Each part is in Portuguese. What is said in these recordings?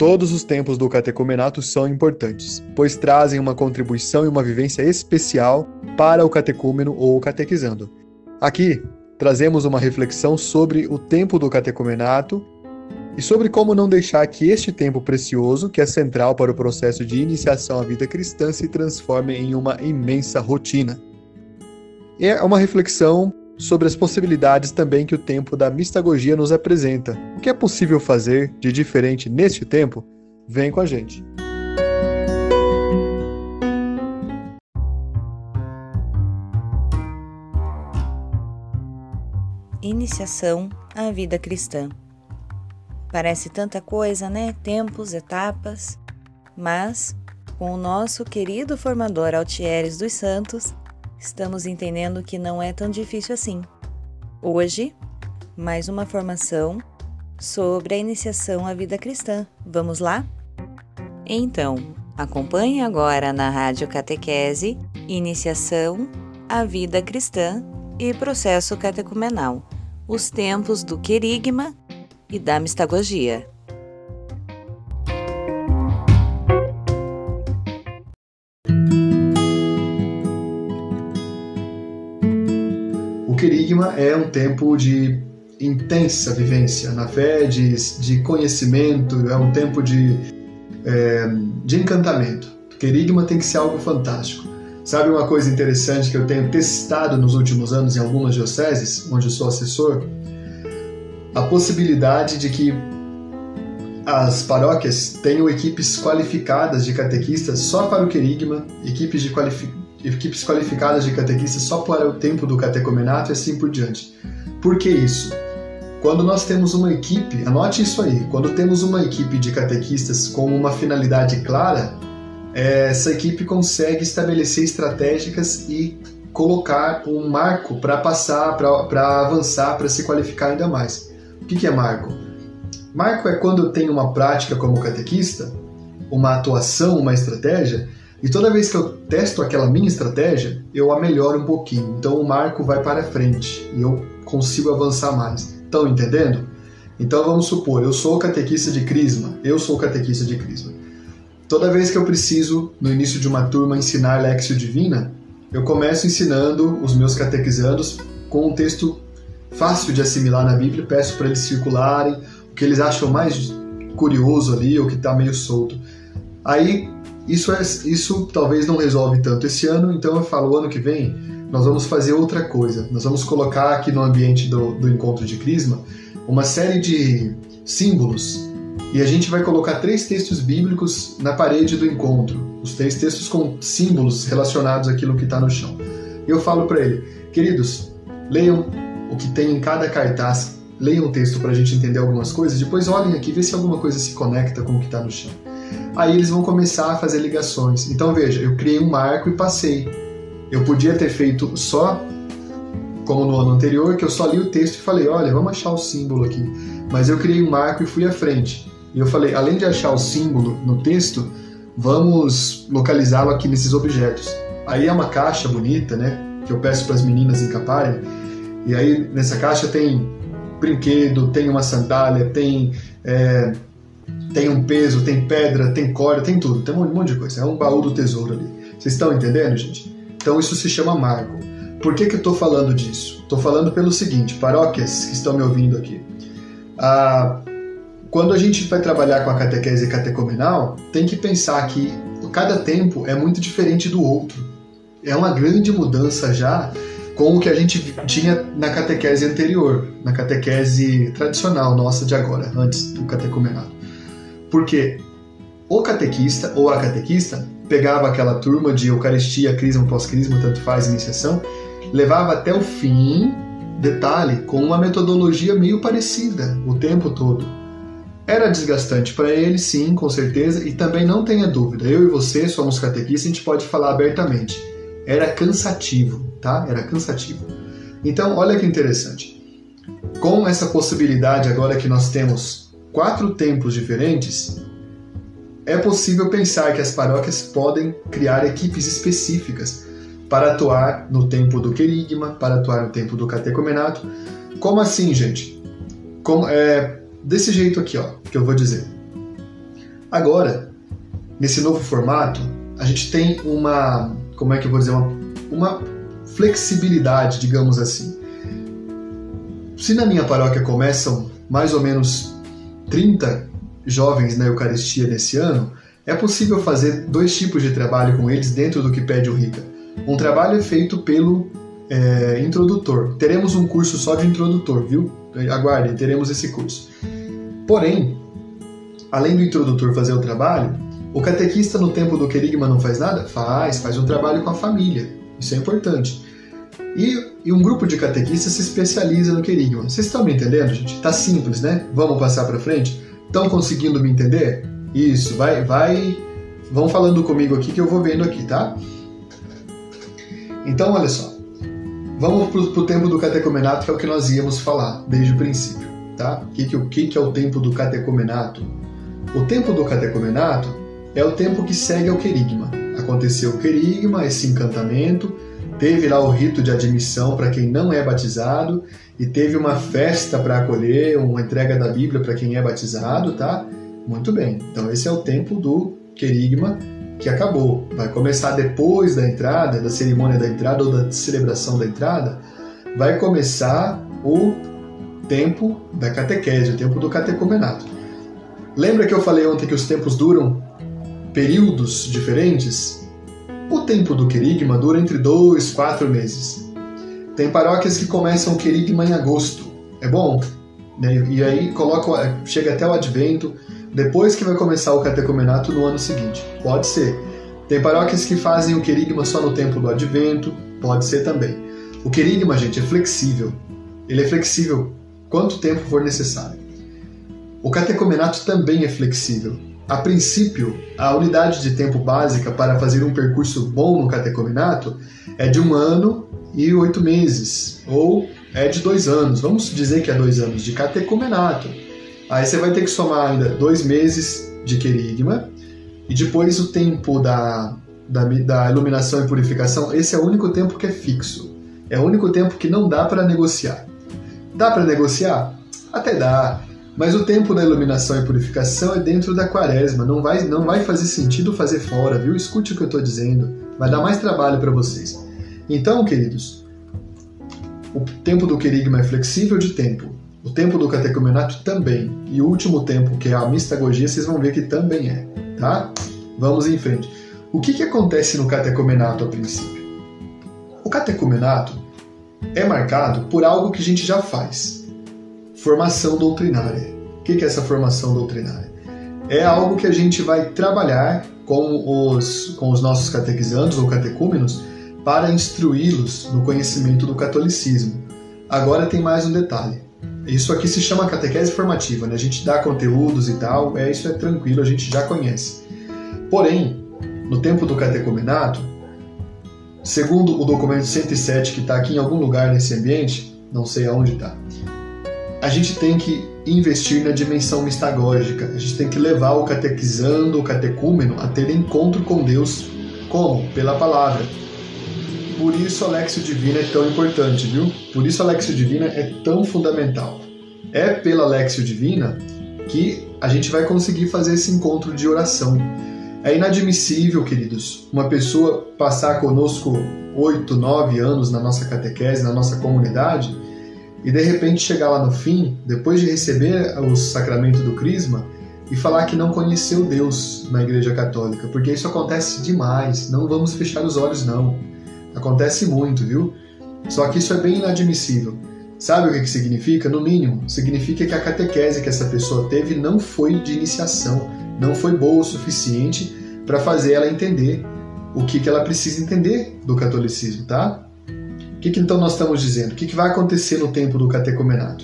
Todos os tempos do catecumenato são importantes, pois trazem uma contribuição e uma vivência especial para o catecúmeno ou o catequizando. Aqui, trazemos uma reflexão sobre o tempo do catecumenato e sobre como não deixar que este tempo precioso, que é central para o processo de iniciação à vida cristã, se transforme em uma imensa rotina. É uma reflexão sobre as possibilidades também que o tempo da mistagogia nos apresenta. O que é possível fazer de diferente neste tempo? Vem com a gente. Iniciação à vida cristã. Parece tanta coisa, né? Tempos, etapas, mas com o nosso querido formador Altieres dos Santos, estamos entendendo que não é tão difícil assim. Hoje, mais uma formação sobre a iniciação à vida cristã. Vamos lá? Então, acompanhe agora na Rádio Catequese Iniciação à Vida Cristã e Processo Catecumenal, os tempos do querigma e da mistagogia. É um tempo de intensa vivência na fé, de, de conhecimento, é um tempo de, é, de encantamento. Querigma tem que ser algo fantástico. Sabe uma coisa interessante que eu tenho testado nos últimos anos em algumas dioceses, onde eu sou assessor? A possibilidade de que as paróquias tenham equipes qualificadas de catequistas só para o querigma, equipes de equipes qualificadas de catequistas só para o tempo do catecomenato e assim por diante. Por que isso? Quando nós temos uma equipe, anote isso aí, quando temos uma equipe de catequistas com uma finalidade clara, essa equipe consegue estabelecer estratégicas e colocar um marco para passar, para avançar, para se qualificar ainda mais. O que é marco? Marco é quando eu tenho uma prática como catequista, uma atuação, uma estratégia, e toda vez que eu testo aquela minha estratégia, eu a melhoro um pouquinho. Então o marco vai para frente e eu consigo avançar mais. Estão entendendo? Então vamos supor, eu sou catequista de Crisma, eu sou catequista de Crisma. Toda vez que eu preciso, no início de uma turma, ensinar Lexio Divina, eu começo ensinando os meus catequizandos com um texto fácil de assimilar na Bíblia, peço para eles circularem o que eles acham mais curioso ali, ou que está meio solto. Aí isso, é, isso talvez não resolve tanto esse ano, então eu falo, ano que vem nós vamos fazer outra coisa. Nós vamos colocar aqui no ambiente do, do encontro de Crisma uma série de símbolos e a gente vai colocar três textos bíblicos na parede do encontro. Os três textos com símbolos relacionados àquilo que está no chão. Eu falo para ele, queridos, leiam o que tem em cada cartaz, leiam o texto para a gente entender algumas coisas, depois olhem aqui, vê se alguma coisa se conecta com o que está no chão aí eles vão começar a fazer ligações. Então veja, eu criei um marco e passei. Eu podia ter feito só, como no ano anterior, que eu só li o texto e falei, olha, vamos achar o símbolo aqui. Mas eu criei um marco e fui à frente. E eu falei, além de achar o símbolo no texto, vamos localizá-lo aqui nesses objetos. Aí é uma caixa bonita, né? Que eu peço para as meninas encaparem. E aí nessa caixa tem brinquedo, tem uma sandália, tem é, tem um peso, tem pedra, tem corda, tem tudo, tem um monte de coisa. É um baú do tesouro ali. Vocês estão entendendo, gente? Então isso se chama marco. Por que, que eu estou falando disso? Estou falando pelo seguinte, paróquias que estão me ouvindo aqui. Ah, quando a gente vai trabalhar com a catequese catecomenal, tem que pensar que cada tempo é muito diferente do outro. É uma grande mudança já com o que a gente tinha na catequese anterior, na catequese tradicional nossa de agora, antes do catecumenado. Porque o catequista ou a catequista pegava aquela turma de Eucaristia, Crisma, pós-Crisma, tanto faz, iniciação, levava até o fim, detalhe, com uma metodologia meio parecida o tempo todo. Era desgastante para ele, sim, com certeza, e também não tenha dúvida, eu e você somos catequistas, a gente pode falar abertamente. Era cansativo, tá? Era cansativo. Então, olha que interessante. Com essa possibilidade agora que nós temos quatro templos diferentes, é possível pensar que as paróquias podem criar equipes específicas para atuar no tempo do querigma, para atuar no tempo do catecumenato. Como assim, gente? Como, é, desse jeito aqui, ó, que eu vou dizer. Agora, nesse novo formato, a gente tem uma, como é que eu vou dizer, uma, uma flexibilidade, digamos assim. Se na minha paróquia começam mais ou menos 30 jovens na Eucaristia nesse ano, é possível fazer dois tipos de trabalho com eles dentro do que pede o Rica. Um trabalho é feito pelo é, introdutor. Teremos um curso só de introdutor, viu? Aguardem, teremos esse curso. Porém, além do introdutor fazer o trabalho, o catequista no tempo do querigma não faz nada? Faz, faz um trabalho com a família. Isso é importante. E, e um grupo de catequistas se especializa no querigma. Vocês estão me entendendo, gente? Tá simples, né? Vamos passar para frente? Estão conseguindo me entender? Isso, vai, vai. Vão falando comigo aqui que eu vou vendo aqui, tá? Então, olha só. Vamos para o tempo do catecumenato, que é o que nós íamos falar desde o princípio, tá? O que, que, que, que é o tempo do catecumenato? O tempo do catecumenato é o tempo que segue ao querigma. Aconteceu o querigma, esse encantamento, teve lá o rito de admissão para quem não é batizado e teve uma festa para acolher, uma entrega da Bíblia para quem é batizado, tá? Muito bem. Então esse é o tempo do querigma que acabou. Vai começar depois da entrada, da cerimônia da entrada ou da celebração da entrada, vai começar o tempo da catequese, o tempo do catecumenato. Lembra que eu falei ontem que os tempos duram períodos diferentes? O tempo do querigma dura entre dois, quatro meses. Tem paróquias que começam o querigma em agosto. É bom? Né? E aí coloca, chega até o advento, depois que vai começar o catecumenato no ano seguinte. Pode ser. Tem paróquias que fazem o querigma só no tempo do advento, pode ser também. O querigma, gente, é flexível. Ele é flexível quanto tempo for necessário. O catecumenato também é flexível. A princípio, a unidade de tempo básica para fazer um percurso bom no catecumenato é de um ano e oito meses, ou é de dois anos, vamos dizer que é dois anos de catecumenato. Aí você vai ter que somar ainda dois meses de querigma e depois o tempo da, da, da iluminação e purificação. Esse é o único tempo que é fixo. É o único tempo que não dá para negociar. Dá para negociar? Até dá. Mas o tempo da iluminação e purificação é dentro da quaresma. Não vai, não vai fazer sentido fazer fora, viu? Escute o que eu estou dizendo. Vai dar mais trabalho para vocês. Então, queridos, o tempo do querigma é flexível de tempo. O tempo do catecumenato também. E o último tempo, que é a mistagogia, vocês vão ver que também é, tá? Vamos em frente. O que, que acontece no catecumenato a princípio? O catecumenato é marcado por algo que a gente já faz. Formação doutrinária. O que, é essa formação doutrinária? É algo que a gente vai trabalhar com os, com os nossos catequizandos ou catecúmenos para instruí-los no conhecimento do catolicismo. Agora tem mais um detalhe. Isso aqui se chama catequese formativa, né? A gente dá conteúdos e tal, é isso é tranquilo, a gente já conhece. Porém, no tempo do catecumenato, segundo o documento 107 que está aqui em algum lugar nesse ambiente, não sei aonde está, a gente tem que investir na dimensão mistagógica. A gente tem que levar o catequizando, o catecúmeno a ter encontro com Deus. Como? Pela palavra. Por isso a Lexio Divina é tão importante, viu? Por isso a Lexio Divina é tão fundamental. É pela Lexio Divina que a gente vai conseguir fazer esse encontro de oração. É inadmissível, queridos, uma pessoa passar conosco oito, nove anos na nossa catequese, na nossa comunidade, e de repente chegar lá no fim, depois de receber o sacramento do Crisma, e falar que não conheceu Deus na Igreja Católica, porque isso acontece demais. Não vamos fechar os olhos, não. Acontece muito, viu? Só que isso é bem inadmissível. Sabe o que, significa? No mínimo, significa que a catequese que essa pessoa teve não foi de iniciação, não foi boa o suficiente para fazer ela entender o que, que ela precisa entender do catolicismo, tá? O que, que então nós estamos dizendo? O que, que vai acontecer no tempo do catecumenato?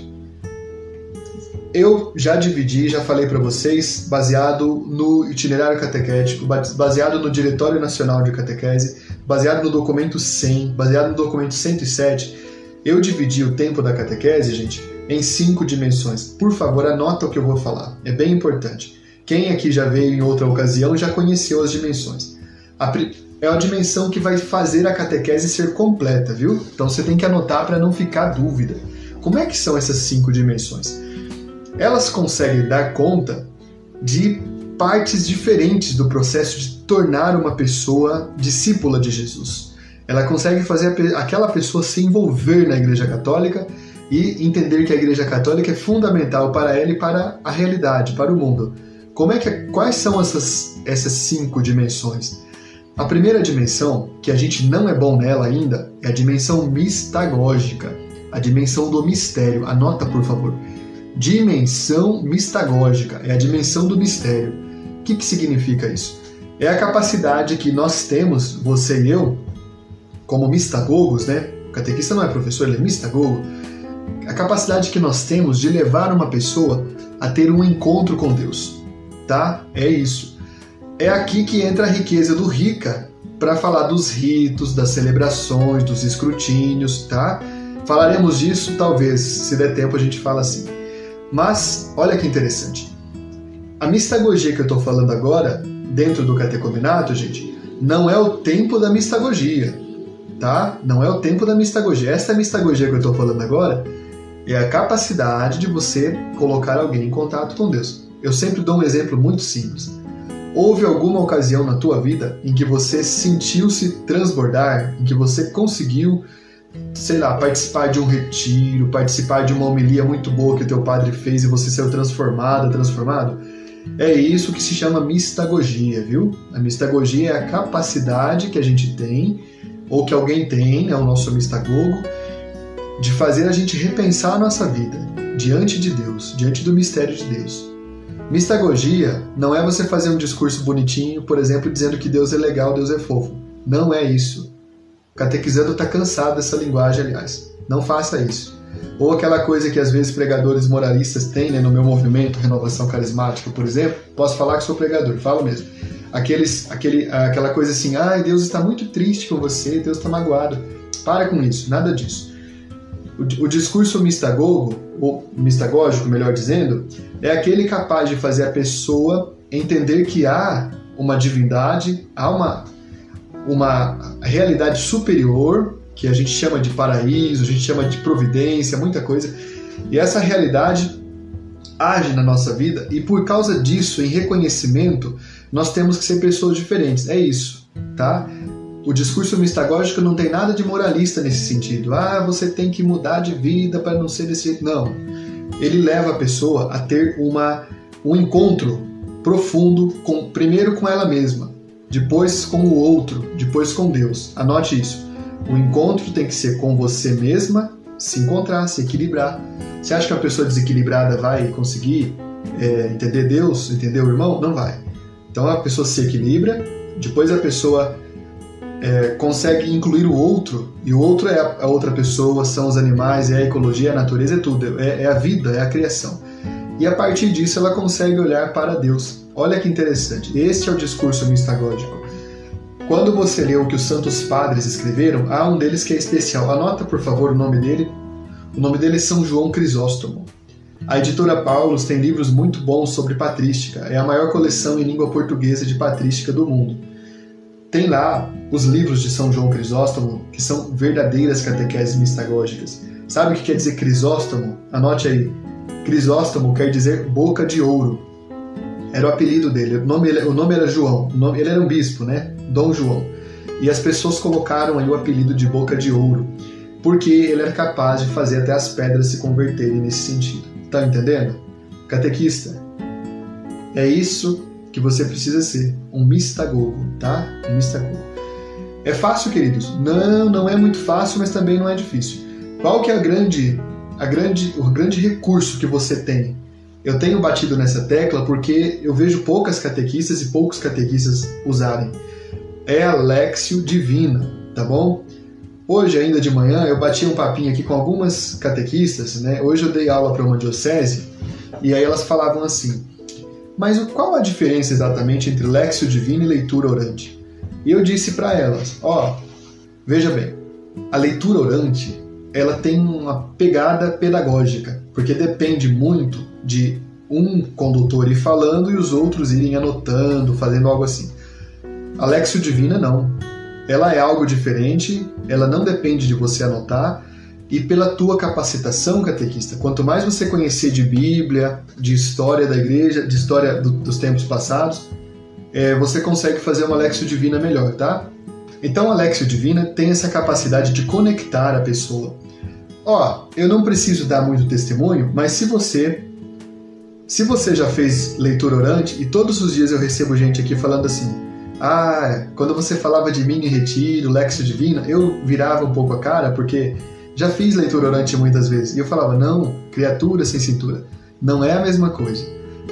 Eu já dividi, já falei para vocês, baseado no itinerário catequético, baseado no Diretório Nacional de Catequese, baseado no documento 100, baseado no documento 107, eu dividi o tempo da catequese, gente, em cinco dimensões. Por favor, anota o que eu vou falar. É bem importante. Quem aqui já veio em outra ocasião já conheceu as dimensões. É a dimensão que vai fazer a catequese ser completa, viu? Então você tem que anotar para não ficar dúvida. Como é que são essas cinco dimensões? Elas conseguem dar conta de partes diferentes do processo de tornar uma pessoa discípula de Jesus. Ela consegue fazer aquela pessoa se envolver na Igreja Católica e entender que a Igreja Católica é fundamental para ela e para a realidade, para o mundo. Como é que quais são essas essas cinco dimensões? A primeira dimensão, que a gente não é bom nela ainda, é a dimensão mistagógica, a dimensão do mistério. Anota, por favor. Dimensão mistagógica é a dimensão do mistério. O que, que significa isso? É a capacidade que nós temos, você e eu, como mistagogos, né? O catequista não é professor, ele é mistagogo. A capacidade que nós temos de levar uma pessoa a ter um encontro com Deus, tá? É isso. É aqui que entra a riqueza do Rica para falar dos ritos, das celebrações, dos escrutínios, tá? Falaremos disso, talvez, se der tempo a gente fala assim. Mas olha que interessante. A mistagogia que eu estou falando agora, dentro do catecominato, gente, não é o tempo da mistagogia tá? Não é o tempo da mistagogia. Esta mistagogia que eu estou falando agora é a capacidade de você colocar alguém em contato com Deus. Eu sempre dou um exemplo muito simples. Houve alguma ocasião na tua vida em que você sentiu-se transbordar, em que você conseguiu, sei lá, participar de um retiro, participar de uma homilia muito boa que o teu padre fez e você saiu transformada, transformado? É isso que se chama mistagogia, viu? A mistagogia é a capacidade que a gente tem ou que alguém tem, é o nosso mistagogo, de fazer a gente repensar a nossa vida diante de Deus, diante do mistério de Deus. Mistagogia não é você fazer um discurso bonitinho, por exemplo, dizendo que Deus é legal, Deus é fofo. Não é isso. O catequizando está cansado dessa linguagem, aliás. Não faça isso. Ou aquela coisa que às vezes pregadores moralistas têm né, no meu movimento Renovação Carismática, por exemplo. Posso falar que sou pregador, falo mesmo aqueles, aquele, aquela coisa assim, ah, Deus está muito triste com você, Deus está magoado. Para com isso, nada disso. O, discurso mistagogo, ou mistagógico, melhor dizendo, é aquele capaz de fazer a pessoa entender que há uma divindade, há uma, uma realidade superior, que a gente chama de paraíso, a gente chama de providência, muita coisa, e essa realidade age na nossa vida, e por causa disso, em reconhecimento, nós temos que ser pessoas diferentes. É isso, tá? O discurso mistagógico não tem nada de moralista nesse sentido. Ah, você tem que mudar de vida para não ser desse jeito. Não. Ele leva a pessoa a ter uma, um encontro profundo, com, primeiro com ela mesma, depois com o outro, depois com Deus. Anote isso. O encontro tem que ser com você mesma, se encontrar, se equilibrar. Você acha que a pessoa desequilibrada vai conseguir é, entender Deus, entender o irmão? Não vai. Então a pessoa se equilibra, depois a pessoa é, consegue incluir o outro, e o outro é a, outra pessoa, são os animais, é a ecologia, a natureza, é tudo, é, é a vida, é a criação. E a partir disso ela consegue olhar para Deus. Olha que interessante, este é o discurso mistagógico. Quando você lê o que os santos padres escreveram, há um deles que é especial. Anota, por favor, o nome dele. O nome dele é São João Crisóstomo. A editora Paulus tem livros muito bons sobre patrística, é a maior coleção em língua portuguesa de patrística do mundo. Tem lá os livros de São João Crisóstomo, que são verdadeiras catequeses mistagógicas. Sabe o que quer dizer Crisóstomo? Anote aí. Crisóstomo quer dizer boca de ouro. Era o apelido dele. O nome, o nome era João. Nome, ele era um bispo, né? Dom João. E as pessoas colocaram aí o apelido de boca de ouro, porque ele era capaz de fazer até as pedras se converterem nesse sentido. Tá entendendo? Catequista, é isso que você precisa ser, um mistagogo, tá? Um mistagogo. É fácil, queridos? Não, não é muito fácil, mas também não é difícil. Qual que é a grande, a grande, o grande recurso que você tem? Eu tenho batido nessa tecla porque eu vejo poucas catequistas e poucos catequistas usarem. É a Lexio Divina, tá bom? Hoje, ainda de manhã, eu bati um papinho aqui com algumas catequistas, né? Hoje eu dei aula para uma diocese e aí elas falavam assim: Mas qual a diferença exatamente entre lexio divino e leitura orante? E eu disse para elas: Ó, veja bem, a leitura orante ela tem uma pegada pedagógica, porque depende muito de um condutor ir falando e os outros irem anotando, fazendo algo assim. A lexio divina não ela é algo diferente, ela não depende de você anotar, e pela tua capacitação, catequista. Quanto mais você conhecer de Bíblia, de história da igreja, de história do, dos tempos passados, é, você consegue fazer uma Lexio Divina melhor, tá? Então a Lexio Divina tem essa capacidade de conectar a pessoa. Ó, eu não preciso dar muito testemunho, mas se você se você já fez leitura orante e todos os dias eu recebo gente aqui falando assim: "Ah, quando você falava de mim em retiro, Lexio Divina, eu virava um pouco a cara porque já fiz leitura orante muitas vezes. E eu falava, não, criatura sem cintura. Não é a mesma coisa.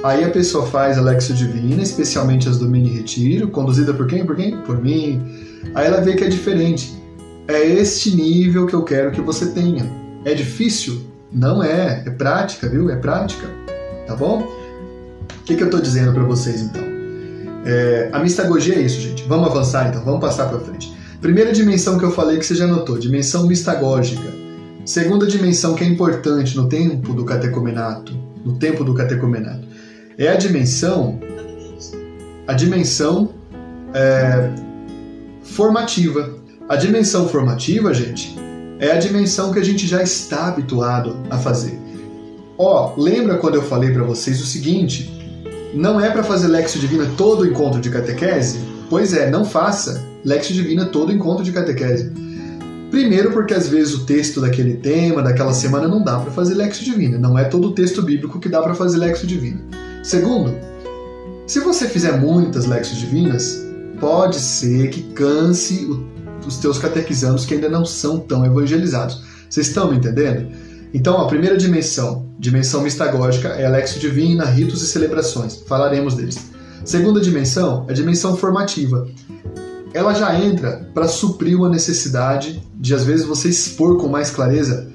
Aí a pessoa faz a Lexio Divina, especialmente as do mini retiro, conduzida por quem? Por quem? Por mim. Aí ela vê que é diferente. É este nível que eu quero que você tenha. É difícil? Não é. É prática, viu? É prática. Tá bom? O que, que eu estou dizendo para vocês então? É, a mistagogia é isso, gente. Vamos avançar então, vamos passar para frente. Primeira dimensão que eu falei que você já notou, dimensão mistagógica. Segunda dimensão que é importante no tempo do catecumenato, no tempo do catecumenato, é a dimensão, a dimensão é, formativa. A dimensão formativa, gente, é a dimensão que a gente já está habituado a fazer. Ó, lembra quando eu falei para vocês o seguinte? Não é para fazer Lexo Divina todo encontro de catequese? Pois é, não faça. Lexio Divina todo encontro de catequese. Primeiro, porque às vezes o texto daquele tema, daquela semana, não dá para fazer Lexio Divina. Não é todo o texto bíblico que dá para fazer Lexio Divina. Segundo, se você fizer muitas Lexios Divinas, pode ser que canse os teus catequizandos que ainda não são tão evangelizados. Vocês estão me entendendo? Então, a primeira dimensão, dimensão mistagógica, é a Lexio Divina, ritos e celebrações. Falaremos deles. Segunda dimensão, a dimensão formativa ela já entra para suprir uma necessidade de às vezes você expor com mais clareza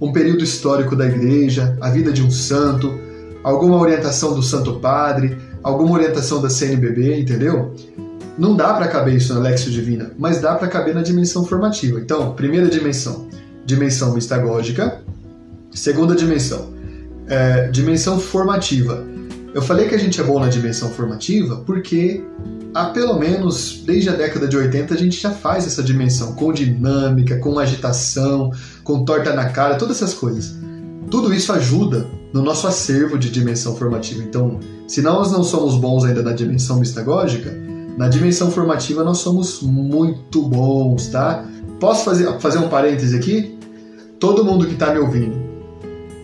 um período histórico da igreja, a vida de um santo, alguma orientação do Santo Padre, alguma orientação da CNBB, entendeu? Não dá para caber isso na Lexio Divina, mas dá para caber na dimensão formativa. Então, primeira dimensão, dimensão mistagógica. Segunda dimensão, é, dimensão formativa. Eu falei que a gente é bom na dimensão formativa porque há pelo menos desde a década de 80 a gente já faz essa dimensão com dinâmica, com agitação, com torta na cara, todas essas coisas. Tudo isso ajuda no nosso acervo de dimensão formativa. Então, se nós não somos bons ainda na dimensão mistagógica, na dimensão formativa nós somos muito bons, tá? Posso fazer, fazer um parêntese aqui? Todo mundo que está me ouvindo,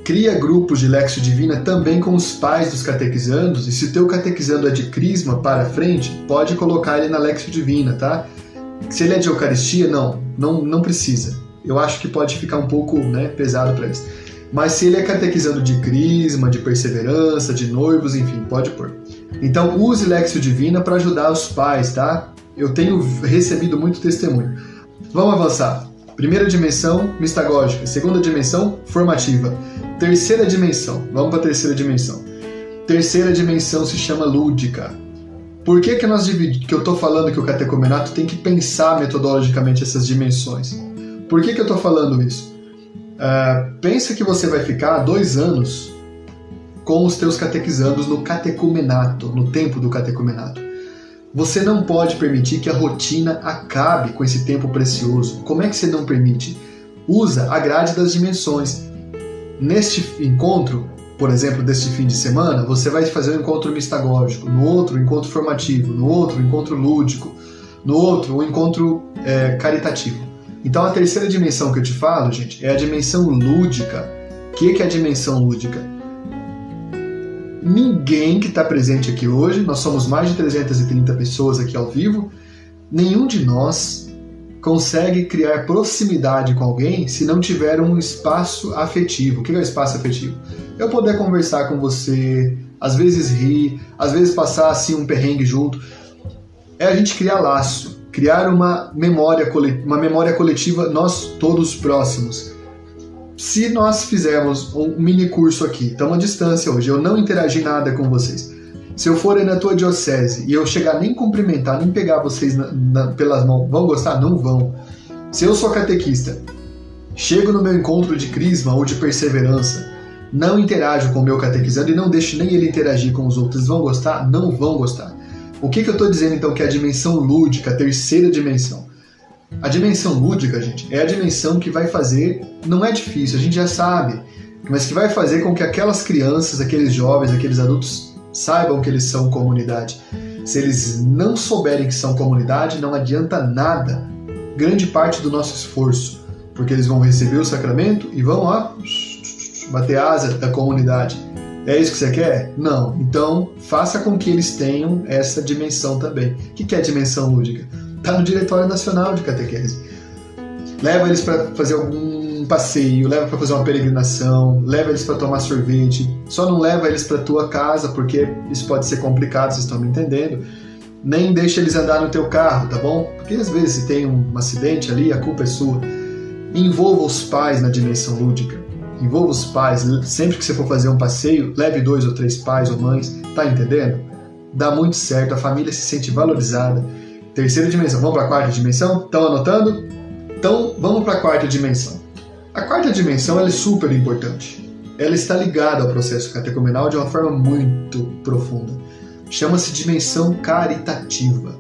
Cria grupos de Lexio Divina também com os pais dos catequizandos, e se o teu catequizando é de crisma para frente, pode colocar ele na Lexio Divina, tá? Se ele é de Eucaristia, não, não, não precisa. Eu acho que pode ficar um pouco né, pesado para eles. Mas se ele é catequizando de crisma, de perseverança, de noivos, enfim, pode pôr. Então use Lexio Divina para ajudar os pais, tá? Eu tenho recebido muito testemunho. Vamos avançar. Primeira dimensão, mistagógica. Segunda dimensão, formativa. Terceira dimensão. Vamos para a terceira dimensão. Terceira dimensão se chama lúdica. Por que, que, nós que eu estou falando que o catecumenato tem que pensar metodologicamente essas dimensões? Por que, que eu estou falando isso? Uh, pensa que você vai ficar dois anos com os teus catequizandos no catecumenato, no tempo do catecumenato. Você não pode permitir que a rotina acabe com esse tempo precioso. Como é que você não permite? Usa a grade das dimensões. Neste encontro, por exemplo, deste fim de semana, você vai fazer um encontro mistagógico, no outro, um encontro formativo, no outro, um encontro lúdico, no outro, um encontro é, caritativo. Então, a terceira dimensão que eu te falo, gente, é a dimensão lúdica. O que é a dimensão lúdica? ninguém que está presente aqui hoje, nós somos mais de 330 pessoas aqui ao vivo, nenhum de nós consegue criar proximidade com alguém se não tiver um espaço afetivo. O que é o espaço afetivo? Eu poder conversar com você, às vezes rir, às vezes passar assim um perrengue junto. É a gente criar laço, criar uma memória, uma memória coletiva, nós todos próximos se nós fizermos um mini curso aqui, estamos à distância hoje, eu não interagi nada com vocês. Se eu for na tua diocese e eu chegar nem cumprimentar, nem pegar vocês na, na, pelas mãos, vão gostar? Não vão. Se eu sou catequista, chego no meu encontro de crisma ou de perseverança, não interajo com o meu catequizando e não deixo nem ele interagir com os outros, vão gostar? Não vão gostar. O que, que eu estou dizendo então que é a dimensão lúdica, a terceira dimensão? A dimensão lúdica, gente, é a dimensão que vai fazer, não é difícil, a gente já sabe, mas que vai fazer com que aquelas crianças, aqueles jovens, aqueles adultos saibam que eles são comunidade. Se eles não souberem que são comunidade, não adianta nada, grande parte do nosso esforço, porque eles vão receber o sacramento e vão lá bater asa da comunidade. É isso que você quer? Não. Então, faça com que eles tenham essa dimensão também. O que é dimensão lúdica? Está no Diretório Nacional de Catequese. Leva eles para fazer algum passeio, leva para fazer uma peregrinação, leva eles para tomar sorvete. Só não leva eles para tua casa, porque isso pode ser complicado, vocês estão me entendendo. Nem deixa eles andar no teu carro, tá bom? Porque às vezes se tem um acidente ali, a culpa é sua. Envolva os pais na dimensão lúdica envolva os pais, sempre que você for fazer um passeio, leve dois ou três pais ou mães, tá entendendo? Dá muito certo, a família se sente valorizada. Terceira dimensão, vamos para a quarta dimensão? Estão anotando? Então, vamos para a quarta dimensão. A quarta dimensão é super importante. Ela está ligada ao processo catecumenal de uma forma muito profunda. Chama-se dimensão caritativa.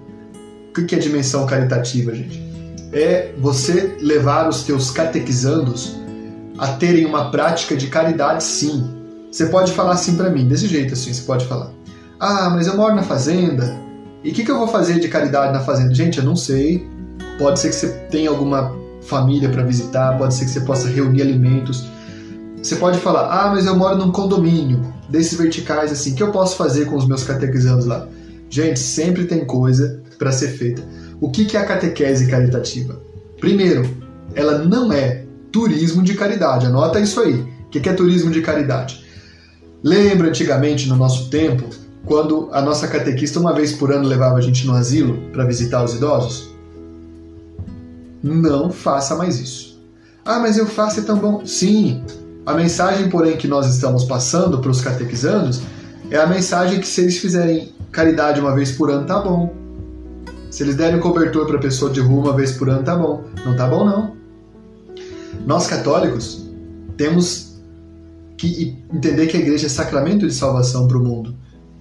O que é dimensão caritativa, gente? É você levar os teus catequizandos a terem uma prática de caridade, sim. Você pode falar assim para mim, desse jeito assim, você pode falar. Ah, mas eu moro na fazenda. E o que, que eu vou fazer de caridade na fazenda? Gente, eu não sei. Pode ser que você tenha alguma família para visitar, pode ser que você possa reunir alimentos. Você pode falar, ah, mas eu moro num condomínio, desses verticais assim, o que eu posso fazer com os meus catequizandos lá? Gente, sempre tem coisa para ser feita. O que, que é a catequese caritativa? Primeiro, ela não é turismo de caridade. Anota isso aí. O que é turismo de caridade? Lembra antigamente, no nosso tempo, quando a nossa catequista uma vez por ano levava a gente no asilo para visitar os idosos? Não faça mais isso. Ah, mas eu faço é tão bom. Sim, a mensagem, porém, que nós estamos passando para os catequizandos é a mensagem que se eles fizerem caridade uma vez por ano, tá bom. Se eles derem cobertor para pessoa de rua uma vez por ano, tá bom. Não tá bom, não. Nós católicos temos que entender que a igreja é sacramento de salvação para o mundo.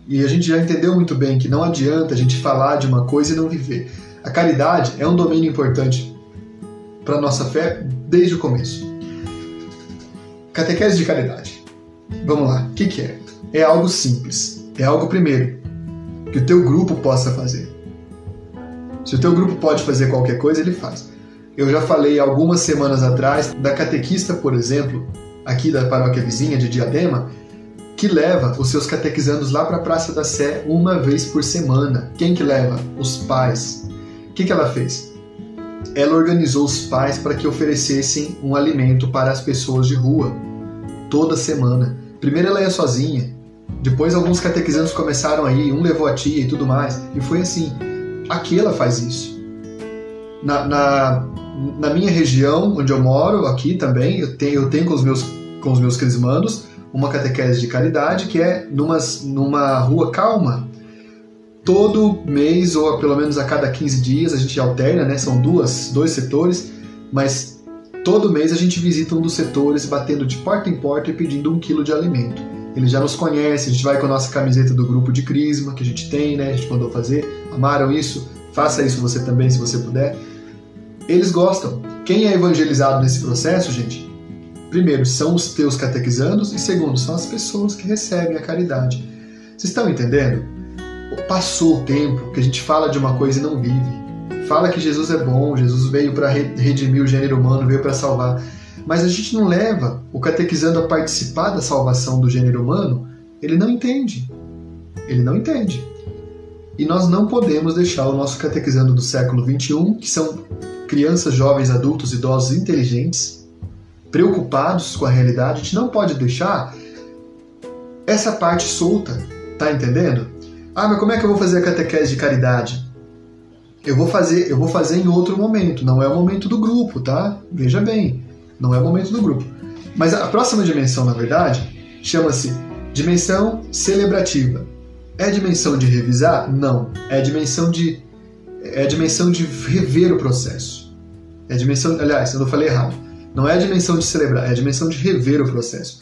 E a gente já entendeu muito bem que não adianta a gente falar de uma coisa e não viver. A caridade é um domínio importante para nossa fé desde o começo. Catequese de caridade. Vamos lá, o que, que é? É algo simples. É algo, primeiro, que o teu grupo possa fazer. Se o teu grupo pode fazer qualquer coisa, ele faz. Eu já falei algumas semanas atrás da catequista, por exemplo, aqui da paróquia vizinha de Diadema, que leva os seus catequizandos lá para a Praça da Sé uma vez por semana. Quem que leva? Os pais. O que, que ela fez? Ela organizou os pais para que oferecessem um alimento para as pessoas de rua toda semana. Primeiro ela ia sozinha, depois alguns catequizandos começaram aí, um levou a tia e tudo mais, e foi assim. Aqui ela faz isso. Na, na, na minha região, onde eu moro, aqui também, eu tenho, eu tenho com os meus, com os meus crismandos uma catequese de caridade que é numa, numa rua calma. Todo mês, ou pelo menos a cada 15 dias, a gente alterna, né? São duas, dois setores, mas todo mês a gente visita um dos setores, batendo de porta em porta e pedindo um quilo de alimento. Eles já nos conhecem, a gente vai com a nossa camiseta do grupo de Crisma, que a gente tem, né? A gente mandou fazer. Amaram isso? Faça isso você também, se você puder. Eles gostam. Quem é evangelizado nesse processo, gente? Primeiro, são os teus catequizandos e segundo, são as pessoas que recebem a caridade. Vocês estão entendendo? Passou o tempo que a gente fala de uma coisa e não vive. Fala que Jesus é bom, Jesus veio para redimir o gênero humano, veio para salvar. Mas a gente não leva o catequizando a participar da salvação do gênero humano, ele não entende. Ele não entende. E nós não podemos deixar o nosso catequizando do século XXI, que são crianças, jovens, adultos, idosos inteligentes, preocupados com a realidade, a gente não pode deixar essa parte solta, tá entendendo? Ah, mas como é que eu vou fazer a catequese de caridade? Eu vou fazer, eu vou fazer em outro momento, não é o momento do grupo, tá? Veja bem, não é o momento do grupo. Mas a próxima dimensão, na verdade, chama-se dimensão celebrativa. É dimensão de revisar? Não. É dimensão de é dimensão de rever o processo. É dimensão, aliás, eu não falei errado. Não é a dimensão de celebrar, é a dimensão de rever o processo.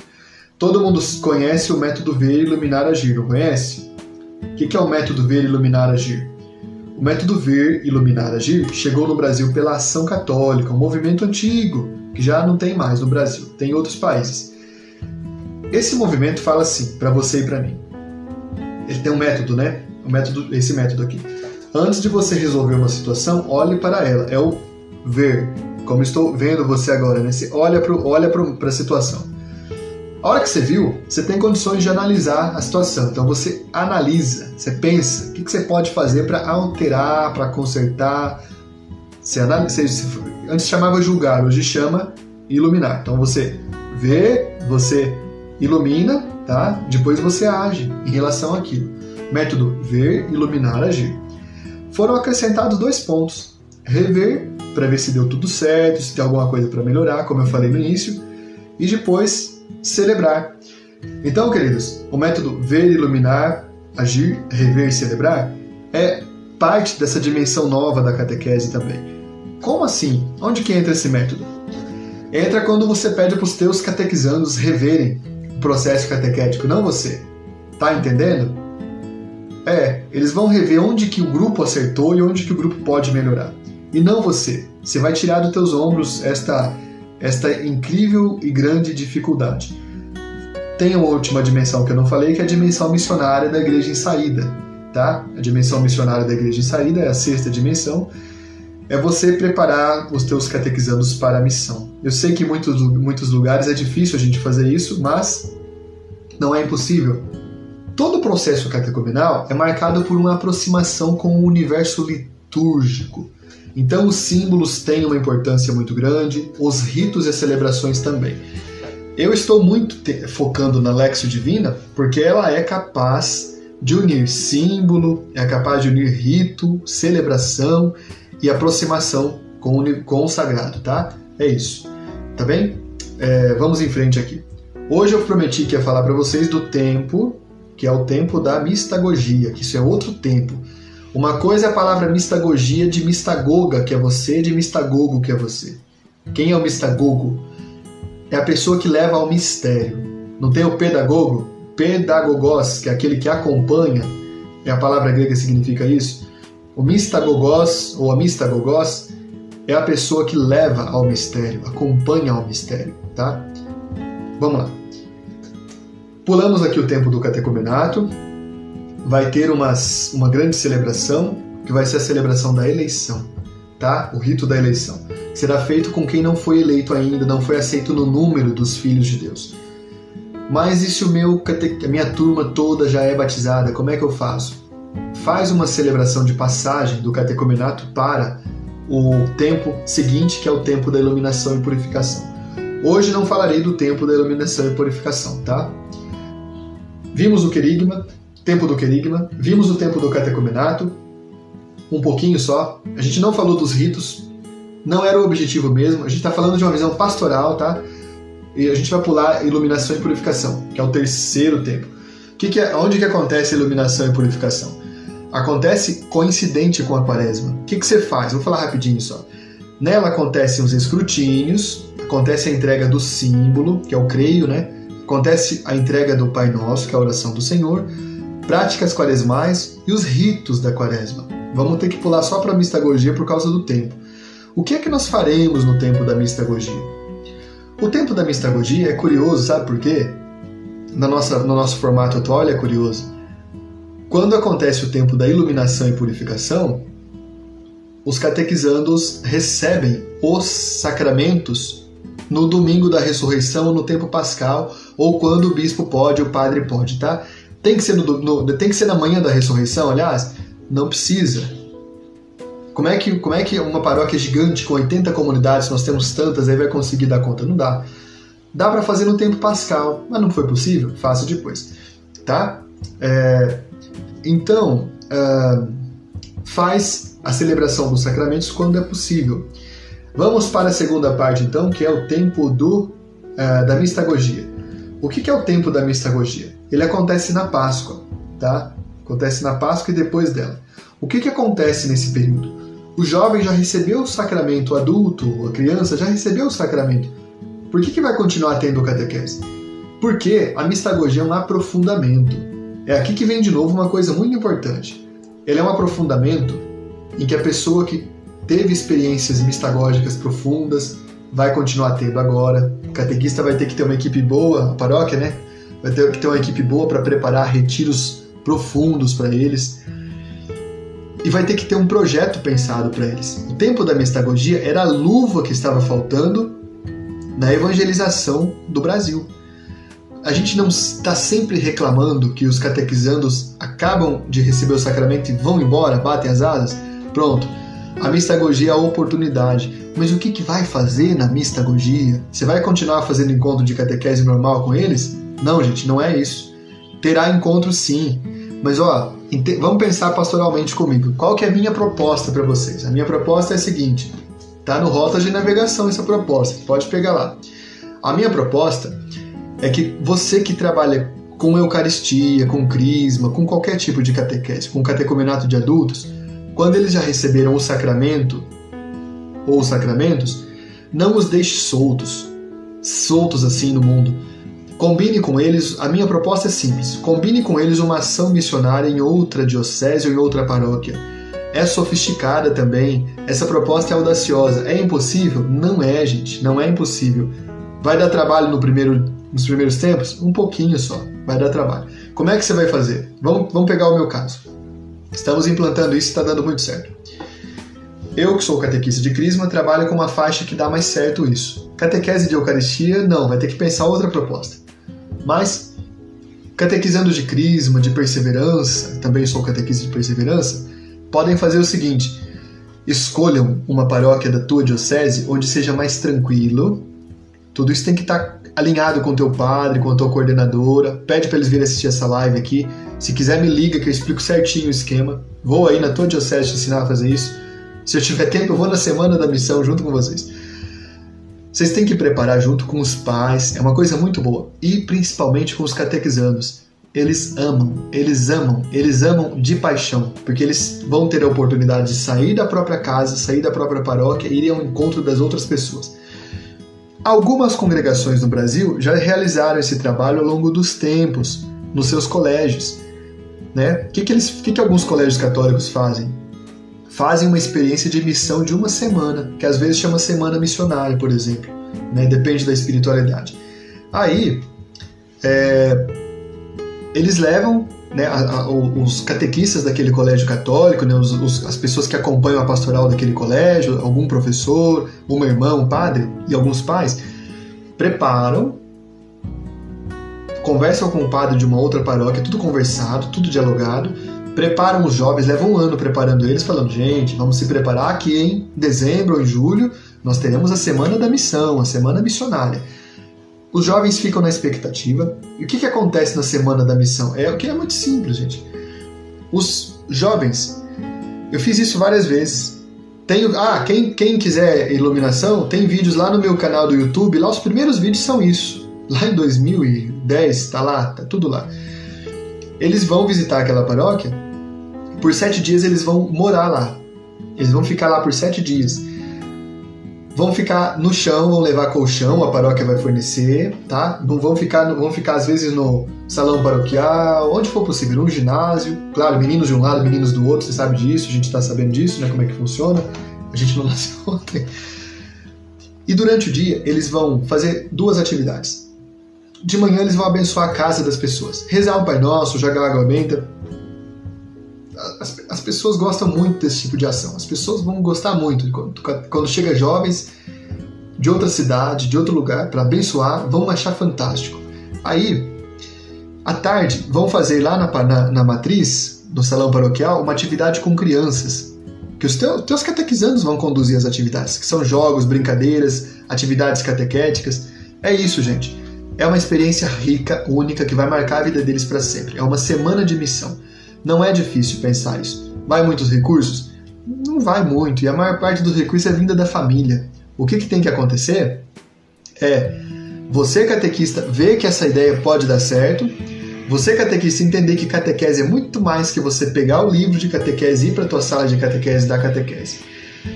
Todo mundo conhece o método ver, iluminar, agir, não conhece? O que é o método ver, iluminar, agir? O método Ver, Iluminar, Agir chegou no Brasil pela Ação Católica, um movimento antigo que já não tem mais no Brasil, tem em outros países. Esse movimento fala assim, para você e para mim. Ele tem um método, né? O método, esse método aqui. Antes de você resolver uma situação, olhe para ela. É o ver, como estou vendo você agora, né? Você olha para olha a situação. A hora que você viu, você tem condições de analisar a situação. Então você analisa, você pensa, o que, você pode fazer para alterar, para consertar. Você analisa, você, antes chamava julgar, hoje chama iluminar. Então você vê, você ilumina, tá? Depois você age em relação àquilo. Método ver, iluminar, agir. Foram acrescentados dois pontos: rever para ver se deu tudo certo, se tem alguma coisa para melhorar, como eu falei no início, e depois celebrar. Então, queridos, o método ver, iluminar, agir, rever e celebrar é parte dessa dimensão nova da catequese também. Como assim? Onde que entra esse método? Entra quando você pede para os teus catequizandos reverem processo catequético, não você. Tá entendendo? É, eles vão rever onde que o grupo acertou e onde que o grupo pode melhorar. E não você. Você vai tirar dos teus ombros esta esta incrível e grande dificuldade. Tem uma última dimensão que eu não falei, que é a dimensão missionária da igreja em saída. Tá? A dimensão missionária da igreja em saída é a sexta dimensão, é você preparar os teus catequizandos para a missão. Eu sei que em muitos, muitos lugares é difícil a gente fazer isso, mas não é impossível. Todo o processo catecumenal é marcado por uma aproximação com o universo litúrgico. Então, os símbolos têm uma importância muito grande, os ritos e as celebrações também. Eu estou muito focando na Lexio Divina porque ela é capaz de unir símbolo, é capaz de unir rito, celebração e aproximação com o, com o sagrado, tá? É isso, tá bem? É, vamos em frente aqui. Hoje eu prometi que ia falar para vocês do tempo, que é o tempo da mistagogia, que isso é outro tempo uma coisa é a palavra mistagogia de mistagoga, que é você, de mistagogo, que é você. Quem é o mistagogo? É a pessoa que leva ao mistério. Não tem o pedagogo? Pedagogos, que é aquele que acompanha. É a palavra grega que significa isso. O mistagogos, ou a mistagogos, é a pessoa que leva ao mistério, acompanha ao mistério, tá? Vamos lá. Pulamos aqui o tempo do catecumenato, vai ter umas, uma grande celebração, que vai ser a celebração da eleição, tá? O rito da eleição. Será feito com quem não foi eleito ainda, não foi aceito no número dos filhos de Deus. Mas e se o meu, a minha turma toda já é batizada, como é que eu faço? Faz uma celebração de passagem do catecumenato para o tempo seguinte, que é o tempo da iluminação e purificação. Hoje não falarei do tempo da iluminação e purificação, tá? Vimos o querigma, tempo do querigma, vimos o tempo do catecumenato, um pouquinho só. A gente não falou dos ritos, não era o objetivo mesmo. A gente está falando de uma visão pastoral, tá? E a gente vai pular iluminação e purificação, que é o terceiro tempo. Que que é, onde que acontece a iluminação e purificação? Acontece coincidente com a quaresma. O que, que você faz? Vou falar rapidinho só. Nela acontecem os escrutínios, acontece a entrega do símbolo, que é o creio, né? Acontece a entrega do Pai Nosso, que é a oração do Senhor práticas quaresmais e os ritos da quaresma. Vamos ter que pular só para a mistagogia por causa do tempo. O que é que nós faremos no tempo da mistagogia? O tempo da mistagogia é curioso, sabe por quê? Na nossa, no nosso formato atual é curioso. Quando acontece o tempo da iluminação e purificação, os catequizandos recebem os sacramentos no domingo da ressurreição, no tempo pascal, ou quando o bispo pode, o padre pode, tá? Tem que ser, no, no, tem que ser na manhã da ressurreição, aliás? Não precisa. Como é, que, como é que uma paróquia gigante com 80 comunidades, nós temos tantas, aí vai conseguir dar conta? Não dá. Dá para fazer no tempo pascal, mas não foi possível? Faça depois. Tá? É, então, uh, faz a celebração dos sacramentos quando é possível. Vamos para a segunda parte, então, que é o tempo do, uh, da mistagogia. O que, que é o tempo da mistagogia? ele acontece na Páscoa, tá? Acontece na Páscoa e depois dela. O que, que acontece nesse período? O jovem já recebeu o sacramento, o adulto, a criança já recebeu o sacramento. Por que, que vai continuar tendo catequese? Porque a mistagogia é um aprofundamento. É aqui que vem de novo uma coisa muito importante. Ele é um aprofundamento em que a pessoa que teve experiências mistagógicas profundas vai continuar tendo agora. O catequista vai ter que ter uma equipe boa, a paróquia, né? Vai ter que ter uma equipe boa para preparar retiros profundos para eles. E vai ter que ter um projeto pensado para eles. O tempo da mistagogia era a luva que estava faltando na evangelização do Brasil. A gente não está sempre reclamando que os catequizandos acabam de receber o sacramento e vão embora, batem as asas? Pronto. A mistagogia é a oportunidade. Mas o que, que vai fazer na mistagogia? Você vai continuar fazendo encontro de catequese normal com eles? Não, gente, não é isso. Terá encontro sim. Mas ó, vamos pensar pastoralmente comigo. Qual que é a minha proposta para vocês? A minha proposta é a seguinte: tá no rota de navegação essa proposta, pode pegar lá. A minha proposta é que você que trabalha com Eucaristia, com Crisma, com qualquer tipo de catequese, com catecumenato de adultos, quando eles já receberam o sacramento ou os sacramentos, não os deixe soltos, soltos assim no mundo. Combine com eles, a minha proposta é simples: combine com eles uma ação missionária em outra diocese ou em outra paróquia. É sofisticada também, essa proposta é audaciosa. É impossível? Não é, gente, não é impossível. Vai dar trabalho no primeiro, nos primeiros tempos? Um pouquinho só, vai dar trabalho. Como é que você vai fazer? Vamos, vamos pegar o meu caso. Estamos implantando isso e está dando muito certo. Eu, que sou catequista de Crisma, trabalho com uma faixa que dá mais certo isso. Catequese de Eucaristia, não, vai ter que pensar outra proposta. Mas, catequizando de Crisma, de Perseverança, também sou catequista de Perseverança, podem fazer o seguinte: escolham uma paróquia da tua diocese onde seja mais tranquilo. Tudo isso tem que estar tá alinhado com o teu padre, com a tua coordenadora. Pede para eles virem assistir essa live aqui. Se quiser, me liga que eu explico certinho o esquema. Vou aí na tua diocese te ensinar a fazer isso. Se eu tiver tempo, eu vou na semana da missão junto com vocês. Vocês têm que preparar junto com os pais, é uma coisa muito boa. E principalmente com os catequizandos. Eles amam, eles amam, eles amam de paixão, porque eles vão ter a oportunidade de sair da própria casa, sair da própria paróquia e ir ao encontro das outras pessoas. Algumas congregações no Brasil já realizaram esse trabalho ao longo dos tempos, nos seus colégios. Né? O que, que, eles, que, que alguns colégios católicos fazem? fazem uma experiência de missão de uma semana, que às vezes chama semana missionária, por exemplo. Né? Depende da espiritualidade. Aí, é, eles levam né, a, a, os catequistas daquele colégio católico, né, os, os, as pessoas que acompanham a pastoral daquele colégio, algum professor, uma irmã, um padre e alguns pais, preparam, conversam com o padre de uma outra paróquia, tudo conversado, tudo dialogado, preparam os jovens, levam um ano preparando eles, falando: gente, vamos se preparar que em dezembro ou em julho nós teremos a semana da missão, a semana missionária. Os jovens ficam na expectativa. E o que, que acontece na semana da missão? É o que é muito simples, gente. Os jovens, eu fiz isso várias vezes. Tenho, ah, quem, quem quiser iluminação, tem vídeos lá no meu canal do YouTube. Lá os primeiros vídeos são isso. Lá em 2010, tá lá, tá tudo lá. Eles vão visitar aquela paróquia, por sete dias eles vão morar lá. Eles vão ficar lá por sete dias. Vão ficar no chão, vão levar colchão, a paróquia vai fornecer, tá? Não vão ficar, vão ficar às vezes no salão paroquial, onde for possível, no ginásio. Claro, meninos de um lado, meninos do outro, você sabe disso, a gente está sabendo disso, né? Como é que funciona. A gente não nasceu ontem. E durante o dia eles vão fazer duas atividades. De manhã eles vão abençoar a casa das pessoas. Rezar o Pai Nosso, jogar água benta. As, as, pessoas gostam muito desse tipo de ação. As pessoas vão gostar muito quando, quando chega jovens de outra cidade, de outro lugar, para abençoar, vão achar fantástico. Aí, à tarde, vão fazer lá na, na, na matriz, no salão paroquial, uma atividade com crianças. Que os teus, teus catequizandos vão conduzir as atividades, que são jogos, brincadeiras, atividades catequéticas. É isso, gente. É uma experiência rica, única, que vai marcar a vida deles para sempre. É uma semana de missão. Não é difícil pensar isso. Vai muitos recursos? Não vai muito, e a maior parte dos recursos é vinda da família. O que, que tem que acontecer é você, catequista, ver que essa ideia pode dar certo, você, catequista, entender que catequese é muito mais que você pegar o livro de catequese e ir para a tua sala de catequese dar catequese.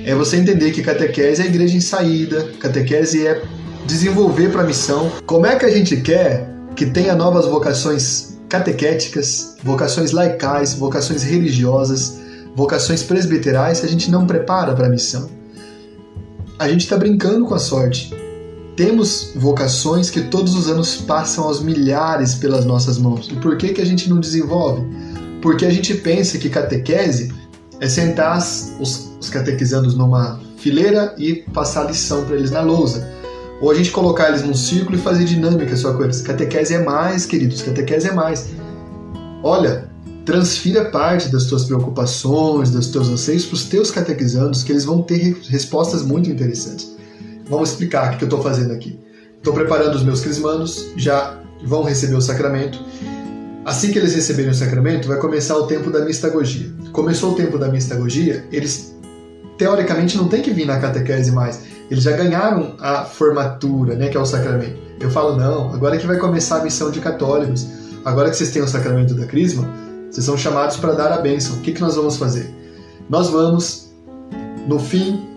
É você entender que catequese é igreja em saída, catequese é desenvolver para a missão. Como é que a gente quer que tenha novas vocações catequéticas, vocações laicais, vocações religiosas, vocações presbiterais a gente não prepara para a missão. A gente está brincando com a sorte. Temos vocações que todos os anos passam aos milhares pelas nossas mãos. E por que, que a gente não desenvolve? Porque a gente pensa que catequese é sentar os, os catequizandos numa fileira e passar lição para eles na lousa. Ou a gente colocar eles num círculo e fazer dinâmica só com eles. Catequese é mais, queridos, catequese é mais. Olha, transfira parte das tuas preocupações, dos teus anseios para os teus catequizandos, que eles vão ter respostas muito interessantes. Vamos explicar o que eu estou fazendo aqui. Estou preparando os meus crismandos, já vão receber o sacramento. Assim que eles receberem o sacramento, vai começar o tempo da mistagogia. Começou o tempo da mistagogia, eles teoricamente não tem que vir na catequese mais. Eles já ganharam a formatura, né, que é o sacramento. Eu falo, não, agora que vai começar a missão de católicos, agora que vocês têm o sacramento da crisma, vocês são chamados para dar a bênção. O que, que nós vamos fazer? Nós vamos, no fim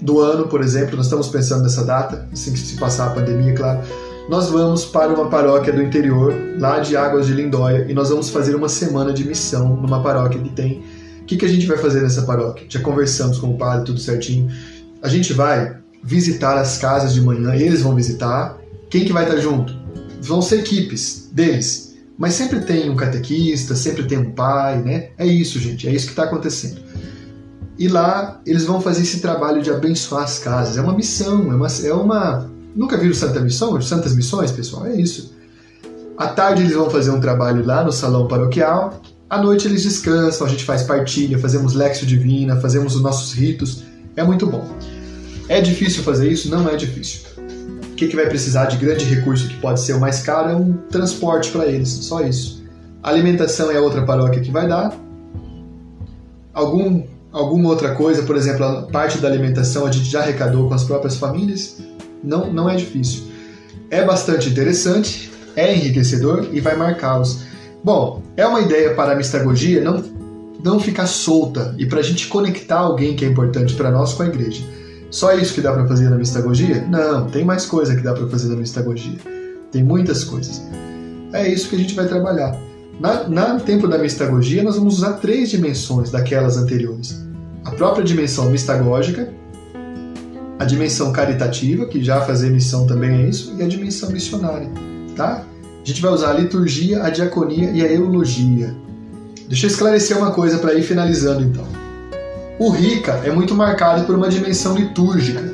do ano, por exemplo, nós estamos pensando nessa data, assim que se passar a pandemia, claro, nós vamos para uma paróquia do interior, lá de Águas de Lindóia, e nós vamos fazer uma semana de missão numa paróquia que tem que, que a gente vai fazer nessa paróquia? Já conversamos com o padre, tudo certinho. A gente vai visitar as casas de manhã, eles vão visitar. Quem que vai estar junto? Vão ser equipes deles. Mas sempre tem um catequista, sempre tem um pai, né? É isso, gente, é isso que está acontecendo. E lá eles vão fazer esse trabalho de abençoar as casas. É uma missão, é uma. É uma... Nunca viram Santa Missão? Santas Missões, pessoal? É isso. À tarde eles vão fazer um trabalho lá no salão paroquial à noite eles descansam, a gente faz partilha, fazemos lexio divina, fazemos os nossos ritos. É muito bom. É difícil fazer isso? Não é difícil. O que, que vai precisar de grande recurso que pode ser o mais caro é um transporte para eles, só isso. Alimentação é outra paróquia que vai dar. Algum, alguma outra coisa, por exemplo, a parte da alimentação a gente já arrecadou com as próprias famílias. Não, não é difícil. É bastante interessante, é enriquecedor e vai marcá-los. Bom, é uma ideia para a mistagogia não, não ficar solta e para a gente conectar alguém que é importante para nós com a igreja. Só isso que dá para fazer na mistagogia? Não, tem mais coisa que dá para fazer na mistagogia. Tem muitas coisas. É isso que a gente vai trabalhar. Na, na tempo da mistagogia, nós vamos usar três dimensões daquelas anteriores: a própria dimensão mistagógica, a dimensão caritativa, que já fazer missão também é isso, e a dimensão missionária, tá? A gente vai usar a liturgia, a diaconia e a eulogia. Deixa eu esclarecer uma coisa para ir finalizando então. O Rica é muito marcado por uma dimensão litúrgica.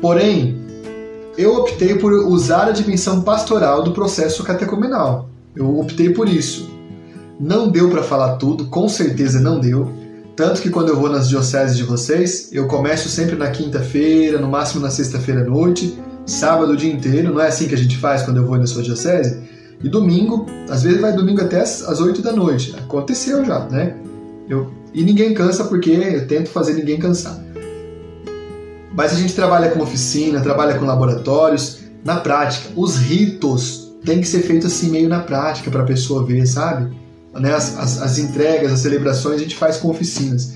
Porém, eu optei por usar a dimensão pastoral do processo catecumenal. Eu optei por isso. Não deu para falar tudo, com certeza não deu. Tanto que quando eu vou nas dioceses de vocês, eu começo sempre na quinta-feira, no máximo na sexta-feira à noite, sábado o dia inteiro, não é assim que a gente faz quando eu vou na sua diocese? E domingo, às vezes vai domingo até as, 8 da noite. Aconteceu já, né? Eu, e ninguém cansa porque eu tento fazer ninguém cansar. Mas a gente trabalha com oficina, trabalha com laboratórios, na prática. Os ritos têm que ser feitos assim meio na prática para a pessoa ver, sabe? Né? As, as, as entregas, as celebrações a gente faz com oficinas.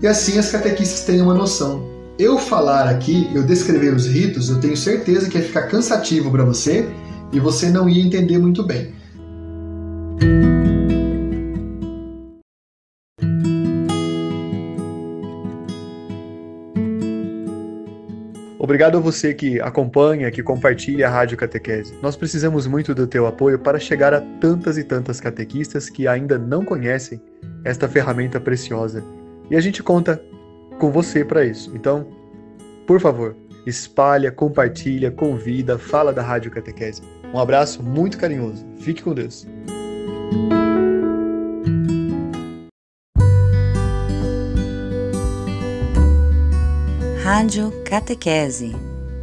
E assim as catequistas têm uma noção eu falar aqui, eu descrever os ritos, eu tenho certeza que ia ficar cansativo para você e você não ia entender muito bem. Obrigado a você que acompanha, que compartilha a Rádio Catequese. Nós precisamos muito do teu apoio para chegar a tantas e tantas catequistas que ainda não conhecem esta ferramenta preciosa. E a gente conta com você para isso. Então, por favor, espalha, compartilha, convida, fala da Rádio Catequese. Um abraço muito carinhoso. Fique com Deus. Rádio Catequese.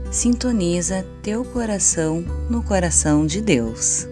Sintoniza teu coração no coração de Deus.